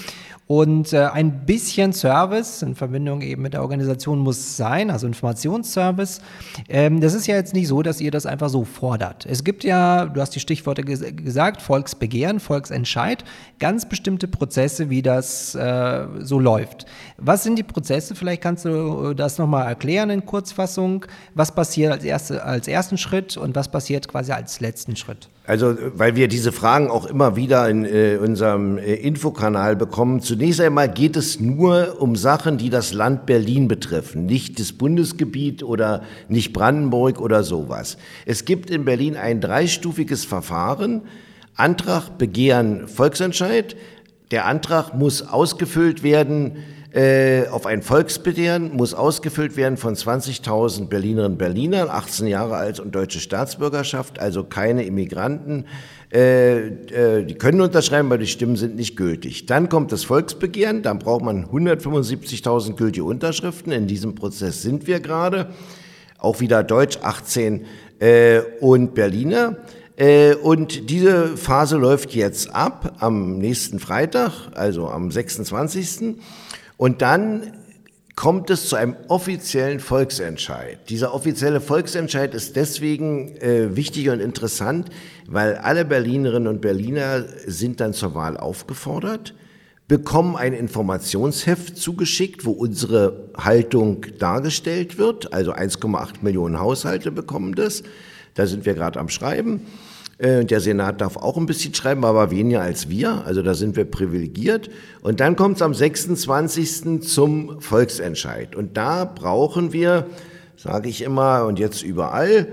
Und äh, ein bisschen Service in Verbindung eben mit der Organisation muss sein, also Informationsservice. Ähm, das ist ja jetzt nicht so, dass ihr das einfach so fordert. Es gibt ja, du hast die Stichworte ges gesagt, Volksbegehren, Volksentscheid, ganz bestimmte Prozesse, wie das äh, so läuft. Was sind die Prozesse? Vielleicht kannst du das nochmal erklären in Kurzfassung. Was passiert als, erste, als ersten Schritt und was passiert quasi als letzten Schritt? Also, weil wir diese Fragen auch immer wieder in äh, unserem äh, Infokanal bekommen. Zunächst einmal geht es nur um Sachen, die das Land Berlin betreffen, nicht das Bundesgebiet oder nicht Brandenburg oder sowas. Es gibt in Berlin ein dreistufiges Verfahren. Antrag, Begehren, Volksentscheid. Der Antrag muss ausgefüllt werden äh, auf ein Volksbegehren muss ausgefüllt werden von 20.000 Berlinerinnen und Berlinern, 18 Jahre alt und deutsche Staatsbürgerschaft, also keine Immigranten. Äh, äh, die können unterschreiben, weil die Stimmen sind nicht gültig. Dann kommt das Volksbegehren, dann braucht man 175.000 gültige Unterschriften. In diesem Prozess sind wir gerade. Auch wieder Deutsch 18 äh, und Berliner. Äh, und diese Phase läuft jetzt ab am nächsten Freitag, also am 26. Und dann kommt es zu einem offiziellen Volksentscheid. Dieser offizielle Volksentscheid ist deswegen äh, wichtig und interessant, weil alle Berlinerinnen und Berliner sind dann zur Wahl aufgefordert, bekommen ein Informationsheft zugeschickt, wo unsere Haltung dargestellt wird. Also 1,8 Millionen Haushalte bekommen das. Da sind wir gerade am Schreiben. Äh, der Senat darf auch ein bisschen schreiben, aber weniger als wir. Also da sind wir privilegiert. Und dann kommt es am 26. zum Volksentscheid. Und da brauchen wir, sage ich immer und jetzt überall,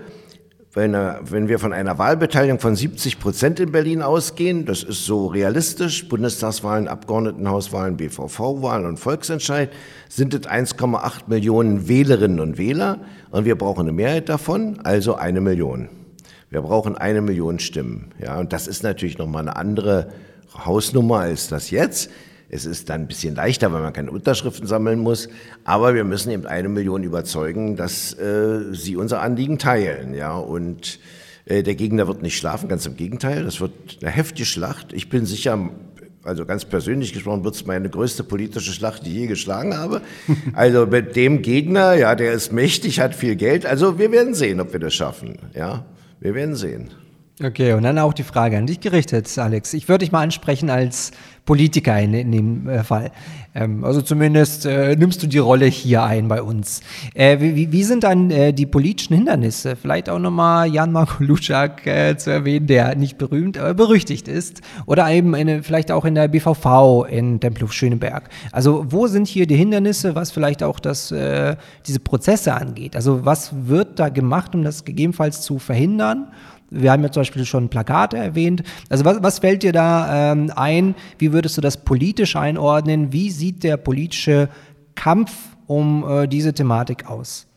wenn, wenn wir von einer Wahlbeteiligung von 70 Prozent in Berlin ausgehen, das ist so realistisch, Bundestagswahlen, Abgeordnetenhauswahlen, BVV-Wahlen und Volksentscheid, sind es 1,8 Millionen Wählerinnen und Wähler und wir brauchen eine Mehrheit davon, also eine Million. Wir brauchen eine Million Stimmen. Ja, und das ist natürlich nochmal eine andere Hausnummer als das jetzt. Es ist dann ein bisschen leichter, weil man keine Unterschriften sammeln muss. Aber wir müssen eben eine Million überzeugen, dass äh, sie unser Anliegen teilen. Ja, und äh, der Gegner wird nicht schlafen, ganz im Gegenteil. Das wird eine heftige Schlacht. Ich bin sicher, also ganz persönlich gesprochen, wird es meine größte politische Schlacht, die ich je geschlagen habe. Also mit dem Gegner, ja, der ist mächtig, hat viel Geld. Also wir werden sehen, ob wir das schaffen. Ja. Wir werden sehen. Okay, und dann auch die Frage an dich gerichtet, Alex. Ich würde dich mal ansprechen als Politiker in, in dem äh, Fall. Ähm, also zumindest äh, nimmst du die Rolle hier ein bei uns. Äh, wie, wie, sind dann äh, die politischen Hindernisse? Vielleicht auch nochmal Jan Marko Luczak äh, zu erwähnen, der nicht berühmt, aber berüchtigt ist. Oder eben in, vielleicht auch in der BVV in Tempelhof Schöneberg. Also wo sind hier die Hindernisse, was vielleicht auch das, diese Prozesse angeht? Also was wird da gemacht, um das gegebenenfalls zu verhindern? Wir haben ja zum Beispiel schon Plakate erwähnt. Also was, was fällt dir da ähm, ein? Wie würdest du das politisch einordnen? Wie sieht der politische Kampf um äh, diese Thematik aus?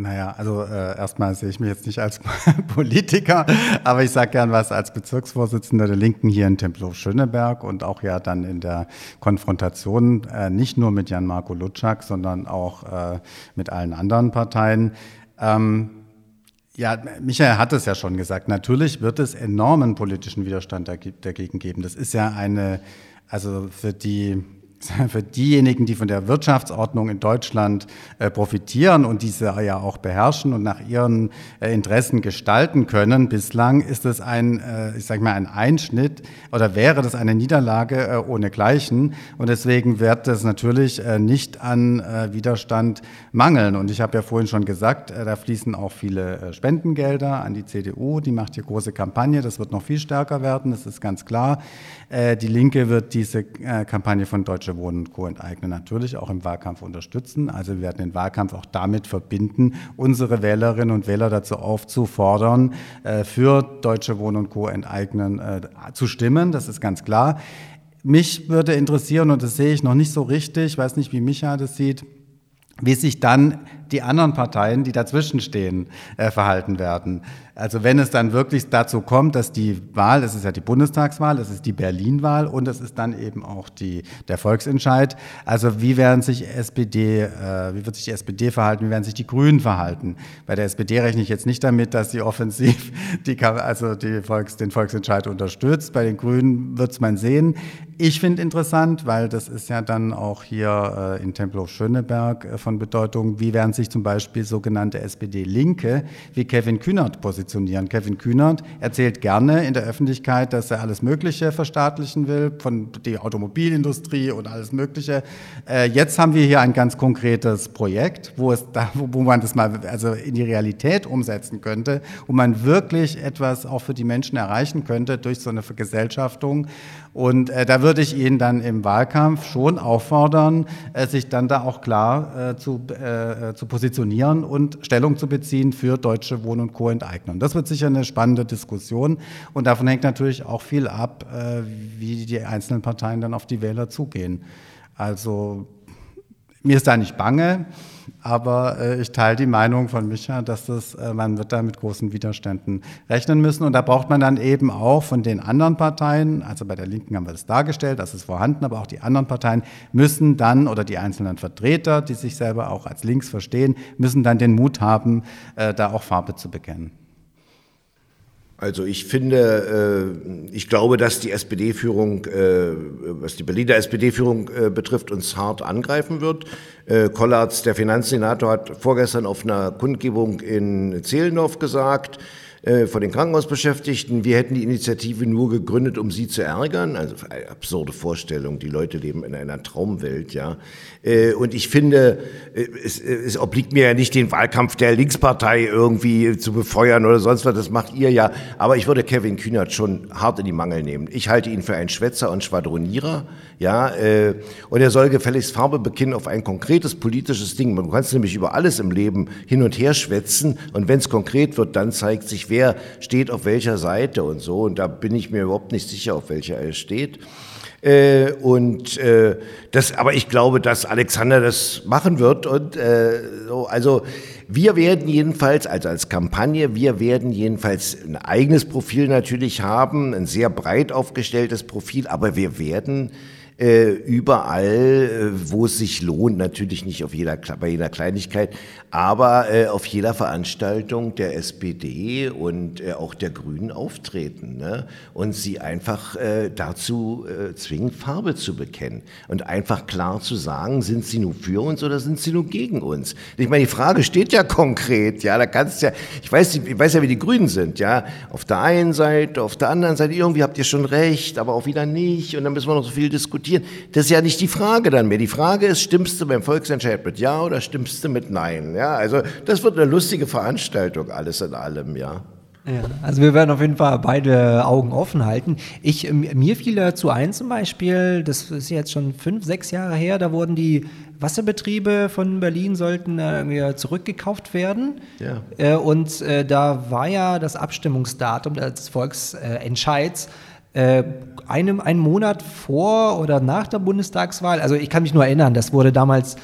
Naja, also äh, erstmal sehe ich mich jetzt nicht als Politiker, aber ich sage gern was als Bezirksvorsitzender der Linken hier in Tempelhof-Schöneberg und auch ja dann in der Konfrontation äh, nicht nur mit Jan-Marco Lutschak, sondern auch äh, mit allen anderen Parteien. Ähm, ja, Michael hat es ja schon gesagt. Natürlich wird es enormen politischen Widerstand dagegen geben. Das ist ja eine, also für die für diejenigen, die von der Wirtschaftsordnung in Deutschland äh, profitieren und diese ja auch beherrschen und nach ihren äh, Interessen gestalten können, bislang ist es ein, äh, ich sage mal, ein Einschnitt oder wäre das eine Niederlage ohnegleichen. Und deswegen wird es natürlich nicht an Widerstand mangeln. Und ich habe ja vorhin schon gesagt, da fließen auch viele Spendengelder an die CDU. Die macht hier große Kampagne. Das wird noch viel stärker werden. Das ist ganz klar. die Linke wird diese Kampagne von Deutsche Deutsche Wohnen und Co. enteignen natürlich auch im Wahlkampf unterstützen. Also wir werden den Wahlkampf auch damit verbinden, unsere Wählerinnen und Wähler dazu aufzufordern, äh, für Deutsche Wohnen und Co. enteignen äh, zu stimmen. Das ist ganz klar. Mich würde interessieren, und das sehe ich noch nicht so richtig, ich weiß nicht, wie Micha das sieht, wie sich dann die anderen Parteien, die dazwischen stehen, äh, verhalten werden. Also wenn es dann wirklich dazu kommt, dass die Wahl, es ist ja die Bundestagswahl, es ist die Berlin-Wahl und es ist dann eben auch die, der Volksentscheid. Also wie werden sich SPD, äh, wie wird sich die SPD verhalten, wie werden sich die Grünen verhalten? Bei der SPD rechne ich jetzt nicht damit, dass sie offensiv die, also die Volks, den Volksentscheid unterstützt. Bei den Grünen wird es man sehen. Ich finde interessant, weil das ist ja dann auch hier äh, in Tempelhof-Schöneberg äh, von Bedeutung, wie werden sich zum Beispiel sogenannte SPD-Linke wie Kevin Kühnert positionieren. Kevin Kühnert erzählt gerne in der Öffentlichkeit, dass er alles Mögliche verstaatlichen will, von der Automobilindustrie und alles Mögliche. Äh, jetzt haben wir hier ein ganz konkretes Projekt, wo, es da, wo man das mal also in die Realität umsetzen könnte, wo man wirklich etwas auch für die Menschen erreichen könnte durch so eine Vergesellschaftung. Und äh, da würde ich ihn dann im Wahlkampf schon auffordern, äh, sich dann da auch klar äh, zu, äh, zu positionieren und Stellung zu beziehen für deutsche Wohn- und Co-Enteignung. Das wird sicher eine spannende Diskussion und davon hängt natürlich auch viel ab, äh, wie die einzelnen Parteien dann auf die Wähler zugehen. Also mir ist da nicht bange. Aber äh, ich teile die Meinung von Micha, dass das, äh, man wird da mit großen Widerständen rechnen müssen. Und da braucht man dann eben auch von den anderen Parteien, also bei der Linken haben wir das dargestellt, das ist vorhanden, aber auch die anderen Parteien müssen dann, oder die einzelnen Vertreter, die sich selber auch als links verstehen, müssen dann den Mut haben, äh, da auch Farbe zu bekennen. Also ich finde, äh, ich glaube, dass die SPD-Führung, äh, was die Berliner SPD-Führung äh, betrifft, uns hart angreifen wird. Kollatz, der Finanzsenator, hat vorgestern auf einer Kundgebung in Zehlendorf gesagt, äh, von den Krankenhausbeschäftigten, wir hätten die Initiative nur gegründet, um sie zu ärgern. Also eine absurde Vorstellung, die Leute leben in einer Traumwelt, ja. Äh, und ich finde, äh, es, es obliegt mir ja nicht, den Wahlkampf der Linkspartei irgendwie zu befeuern oder sonst was, das macht ihr ja. Aber ich würde Kevin Kühnert schon hart in die Mangel nehmen. Ich halte ihn für einen Schwätzer und Schwadronierer, ja. Und er soll gefälligst Farbe bekennen auf ein konkretes politisches Ding. Du kannst nämlich über alles im Leben hin und her schwätzen und wenn es konkret wird, dann zeigt sich, wer steht auf welcher Seite und so. Und da bin ich mir überhaupt nicht sicher, auf welcher er steht. Äh, und äh, das, aber ich glaube, dass Alexander das machen wird. Und äh, so, also wir werden jedenfalls, also als Kampagne, wir werden jedenfalls ein eigenes Profil natürlich haben, ein sehr breit aufgestelltes Profil, aber wir werden äh, überall, äh, wo es sich lohnt, natürlich nicht auf jeder, bei jeder Kleinigkeit, aber äh, auf jeder Veranstaltung der SPD und äh, auch der Grünen auftreten ne? und sie einfach äh, dazu äh, zwingen, Farbe zu bekennen und einfach klar zu sagen, sind sie nun für uns oder sind sie nun gegen uns? Ich meine, die Frage steht ja konkret, ja, da kannst ja, ich weiß, ich weiß ja, wie die Grünen sind, ja, auf der einen Seite, auf der anderen Seite, irgendwie habt ihr schon recht, aber auch wieder nicht und dann müssen wir noch so viel diskutieren diskutieren. Das ist ja nicht die Frage dann mehr. Die Frage ist, stimmst du beim Volksentscheid mit Ja oder stimmst du mit Nein? Ja, also das wird eine lustige Veranstaltung, alles in allem, ja. Ja, also wir werden auf jeden Fall beide Augen offen halten. Ich, mir fiel dazu ein zum Beispiel, das ist jetzt schon fünf, sechs Jahre her, da wurden die Wasserbetriebe von Berlin sollten äh, zurückgekauft werden. Ja. Äh, und äh, da war ja das Abstimmungsdatum des Volksentscheids äh, einem, einen Monat vor oder nach der Bundestagswahl, also ich kann mich nur erinnern, das wurde damals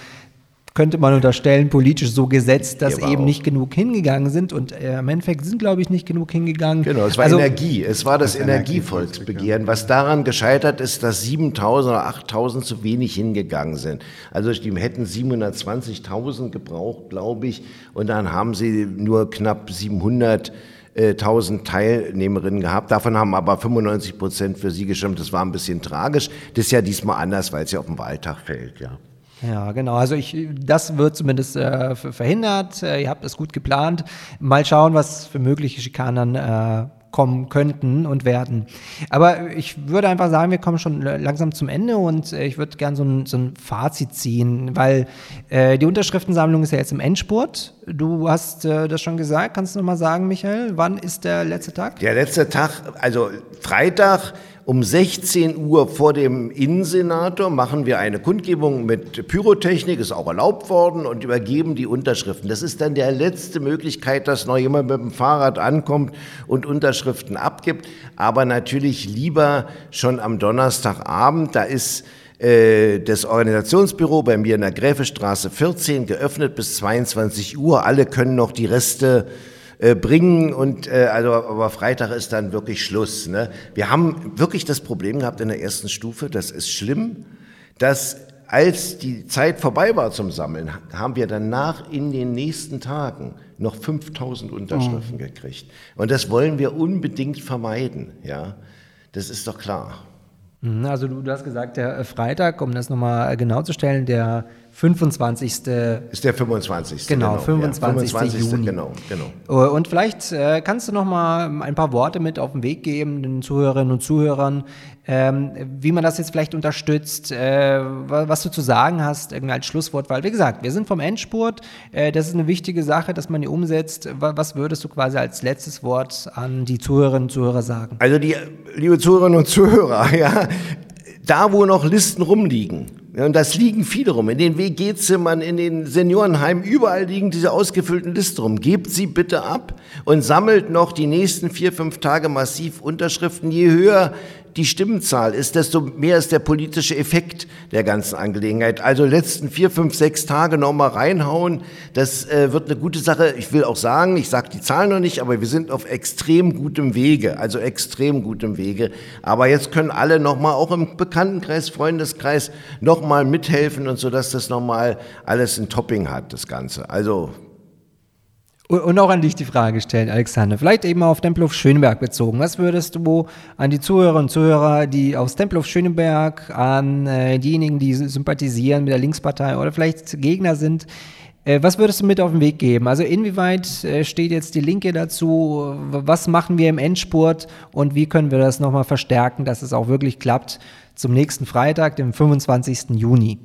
könnte man unterstellen, politisch so gesetzt, dass eben auch. nicht genug hingegangen sind. Und äh, im Endeffekt sind, glaube ich, nicht genug hingegangen. Genau, es war also, Energie. Es war das, das Energievolksbegehren. Was daran gescheitert ist, dass 7000 oder 8000 zu wenig hingegangen sind. Also die hätten 720.000 gebraucht, glaube ich. Und dann haben sie nur knapp 700 1000 äh, Teilnehmerinnen gehabt. Davon haben aber 95 Prozent für sie gestimmt. Das war ein bisschen tragisch. Das ist ja diesmal anders, weil es ja auf den Wahltag fällt, ja. Ja, genau. Also ich, das wird zumindest äh, verhindert. Äh, ihr habt es gut geplant. Mal schauen, was für mögliche Schikanen äh, kommen könnten und werden. Aber ich würde einfach sagen, wir kommen schon langsam zum Ende und äh, ich würde gerne so ein, so ein Fazit ziehen, weil äh, die Unterschriftensammlung ist ja jetzt im Endspurt. Du hast äh, das schon gesagt. Kannst du noch mal sagen, Michael, wann ist der letzte Tag? Der letzte Tag, also Freitag um 16 Uhr vor dem Innensenator machen wir eine Kundgebung mit Pyrotechnik, ist auch erlaubt worden, und übergeben die Unterschriften. Das ist dann der letzte Möglichkeit, dass noch jemand mit dem Fahrrad ankommt und Unterschriften abgibt. Aber natürlich lieber schon am Donnerstagabend. Da ist äh, das Organisationsbüro bei mir in der Gräfestraße 14 geöffnet bis 22 Uhr. Alle können noch die Reste äh, bringen und äh, also aber Freitag ist dann wirklich Schluss. Ne? Wir haben wirklich das Problem gehabt in der ersten Stufe, das ist schlimm, dass als die Zeit vorbei war zum Sammeln, haben wir danach in den nächsten Tagen noch 5000 Unterschriften oh. gekriegt. Und das wollen wir unbedingt vermeiden, ja. Das ist doch klar. Mhm, also du, du hast gesagt, der Freitag, um das nochmal genau zu stellen, der 25. Ist der 25. Genau, genau 25. Ja, 25. Juni. Genau, genau. Äh, und vielleicht äh, kannst du noch mal ein paar Worte mit auf den Weg geben, den Zuhörerinnen und Zuhörern, ähm, wie man das jetzt vielleicht unterstützt, äh, was du zu sagen hast, irgendwie als Schlusswort, weil wie gesagt, wir sind vom Endspurt, äh, das ist eine wichtige Sache, dass man die umsetzt. Was würdest du quasi als letztes Wort an die Zuhörerinnen und Zuhörer sagen? Also die, liebe Zuhörerinnen und Zuhörer, ja, da wo noch Listen rumliegen, ja, und das liegen viele rum. In den WG-Zimmern, in den Seniorenheimen, überall liegen diese ausgefüllten Listen rum. Gebt sie bitte ab und sammelt noch die nächsten vier, fünf Tage massiv Unterschriften. Je höher die Stimmenzahl ist, desto mehr ist der politische Effekt der ganzen Angelegenheit. Also letzten vier, fünf, sechs Tage nochmal reinhauen, das äh, wird eine gute Sache. Ich will auch sagen, ich sage die Zahlen noch nicht, aber wir sind auf extrem gutem Wege, also extrem gutem Wege. Aber jetzt können alle nochmal, auch im Bekanntenkreis, Freundeskreis, nochmal mithelfen und so, dass das nochmal alles ein Topping hat, das Ganze. Also und auch an dich die Frage stellen, Alexander. Vielleicht eben auf Tempelhof Schöneberg bezogen. Was würdest du an die Zuhörerinnen und Zuhörer, die aus Tempelhof Schöneberg, an äh, diejenigen, die sympathisieren mit der Linkspartei oder vielleicht Gegner sind, äh, was würdest du mit auf den Weg geben? Also inwieweit äh, steht jetzt die Linke dazu? Was machen wir im Endspurt und wie können wir das nochmal verstärken, dass es auch wirklich klappt zum nächsten Freitag, dem 25. Juni?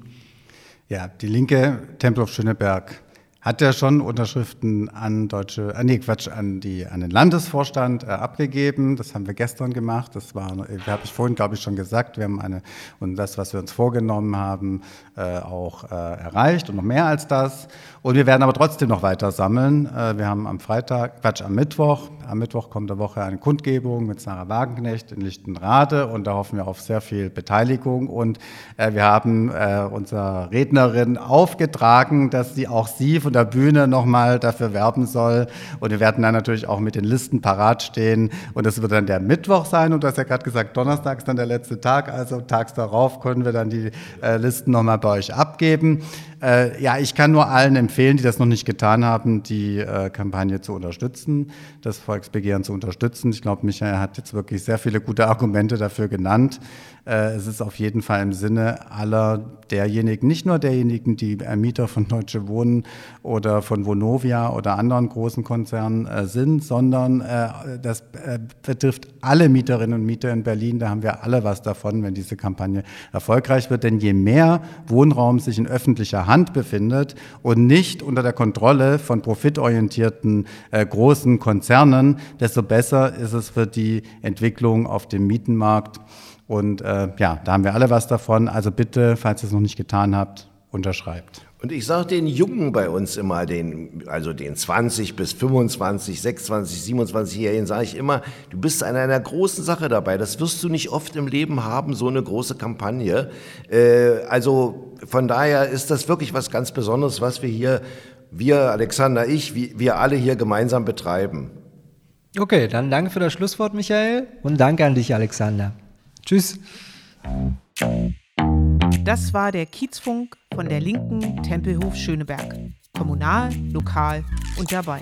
Ja, die Linke Tempelhof Schöneberg hat er schon Unterschriften an deutsche, äh, nee, Quatsch, an die, an den Landesvorstand äh, abgegeben. Das haben wir gestern gemacht. Das war, äh, habe ich vorhin, glaube ich, schon gesagt. Wir haben eine, und das, was wir uns vorgenommen haben, auch äh, erreicht und noch mehr als das. Und wir werden aber trotzdem noch weiter sammeln. Äh, wir haben am Freitag, Quatsch, am Mittwoch, am Mittwoch kommt der Woche eine Kundgebung mit Sarah Wagenknecht in Lichtenrade und da hoffen wir auf sehr viel Beteiligung. Und äh, wir haben äh, unserer Rednerin aufgetragen, dass sie auch sie von der Bühne nochmal dafür werben soll. Und wir werden dann natürlich auch mit den Listen parat stehen. Und das wird dann der Mittwoch sein. Und du hast ja gerade gesagt, Donnerstag ist dann der letzte Tag. Also tags darauf können wir dann die äh, Listen nochmal euch abgeben. Äh, ja, ich kann nur allen empfehlen, die das noch nicht getan haben, die äh, Kampagne zu unterstützen, das Volksbegehren zu unterstützen. Ich glaube, Michael hat jetzt wirklich sehr viele gute Argumente dafür genannt. Äh, es ist auf jeden Fall im Sinne aller derjenigen, nicht nur derjenigen, die Mieter von Deutsche Wohnen oder von Vonovia oder anderen großen Konzernen äh, sind, sondern äh, das betrifft alle Mieterinnen und Mieter in Berlin. Da haben wir alle was davon, wenn diese Kampagne erfolgreich wird. Denn je mehr Wohnraum sich in öffentlicher Hand befindet und nicht unter der Kontrolle von profitorientierten großen Konzernen, desto besser ist es für die Entwicklung auf dem Mietenmarkt. Und äh, ja, da haben wir alle was davon. Also bitte, falls ihr es noch nicht getan habt, unterschreibt. Und ich sage den Jungen bei uns immer, den, also den 20 bis 25, 26, 27-Jährigen, sage ich immer, du bist an einer großen Sache dabei. Das wirst du nicht oft im Leben haben, so eine große Kampagne. Äh, also von daher ist das wirklich was ganz Besonderes, was wir hier, wir, Alexander, ich, wir alle hier gemeinsam betreiben. Okay, dann danke für das Schlusswort, Michael. Und danke an dich, Alexander. Tschüss. Das war der Kiezfunk von der linken Tempelhof Schöneberg. Kommunal, lokal und dabei.